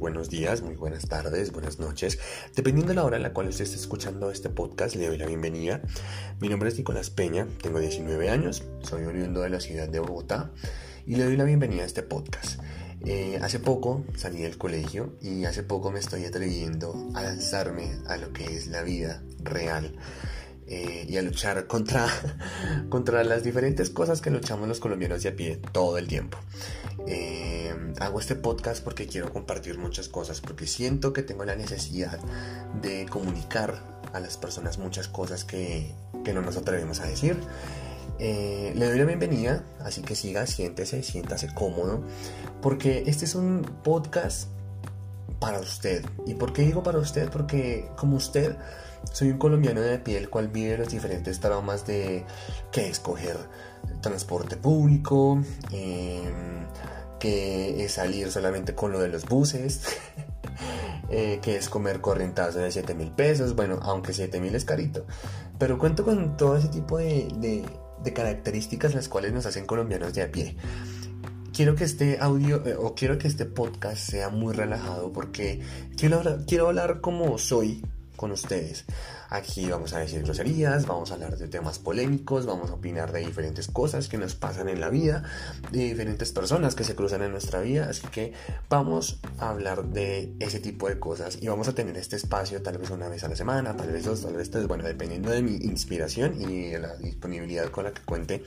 buenos días, muy buenas tardes, buenas noches. Dependiendo de la hora en la cual usted esté escuchando este podcast, le doy la bienvenida. Mi nombre es Nicolás Peña, tengo 19 años, soy oriundo de la ciudad de Bogotá y le doy la bienvenida a este podcast. Eh, hace poco salí del colegio y hace poco me estoy atreviendo a lanzarme a lo que es la vida real. Eh, y a luchar contra, contra las diferentes cosas que luchamos los colombianos de a pie todo el tiempo. Eh, hago este podcast porque quiero compartir muchas cosas, porque siento que tengo la necesidad de comunicar a las personas muchas cosas que, que no nos atrevemos a decir. Eh, le doy la bienvenida, así que siga, siéntese, siéntase cómodo, porque este es un podcast para usted. ¿Y por qué digo para usted? Porque como usted soy un colombiano de piel cual vive los diferentes traumas de que escoger transporte público, em, que es salir solamente con lo de los buses, eh, que es comer correntazo de 7 mil pesos, bueno, aunque 7 mil es carito, pero cuento con todo ese tipo de, de, características las cuales nos hacen colombianos de a pie quiero que este audio eh, o quiero que este podcast sea muy relajado porque quiero, quiero hablar como soy con ustedes. Aquí vamos a decir groserías, vamos a hablar de temas polémicos, vamos a opinar de diferentes cosas que nos pasan en la vida, de diferentes personas que se cruzan en nuestra vida, así que vamos a hablar de ese tipo de cosas y vamos a tener este espacio tal vez una vez a la semana, tal vez dos, tal vez tres, bueno, dependiendo de mi inspiración y de la disponibilidad con la que cuente.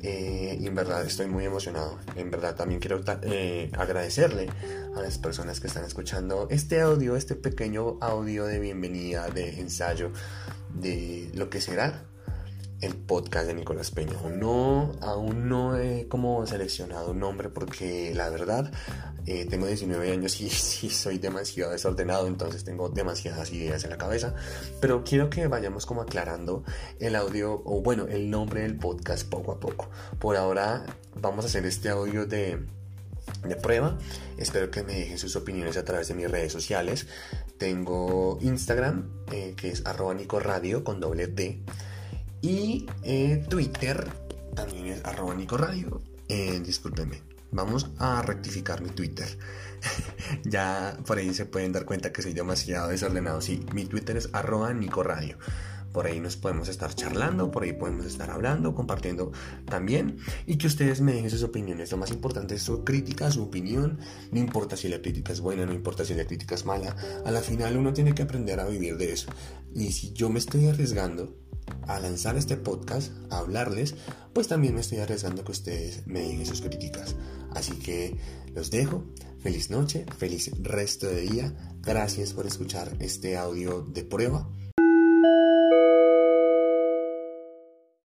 Eh, y en verdad estoy muy emocionado, en verdad también quiero eh, agradecerle a las personas que están escuchando este audio, este pequeño audio de bienvenida, de ensayo de lo que será el podcast de Nicolás Peña. No, aún no he como seleccionado un nombre porque la verdad eh, tengo 19 años y sí soy demasiado desordenado, entonces tengo demasiadas ideas en la cabeza. Pero quiero que vayamos como aclarando el audio o bueno, el nombre del podcast poco a poco. Por ahora vamos a hacer este audio de de prueba. Espero que me dejen sus opiniones a través de mis redes sociales. Tengo Instagram, eh, que es arroba nicoradio con doble D. Y eh, Twitter también es arroba nicoradio. Eh, discúlpenme, vamos a rectificar mi Twitter. ya por ahí se pueden dar cuenta que soy demasiado desordenado. Sí, mi Twitter es arroba nicoradio. Por ahí nos podemos estar charlando, por ahí podemos estar hablando, compartiendo también y que ustedes me dejen sus opiniones. Lo más importante es su crítica, su opinión. No importa si la crítica es buena, no importa si la crítica es mala. A la final uno tiene que aprender a vivir de eso. Y si yo me estoy arriesgando a lanzar este podcast, a hablarles, pues también me estoy arriesgando que ustedes me dejen sus críticas. Así que los dejo. Feliz noche, feliz resto de día. Gracias por escuchar este audio de prueba.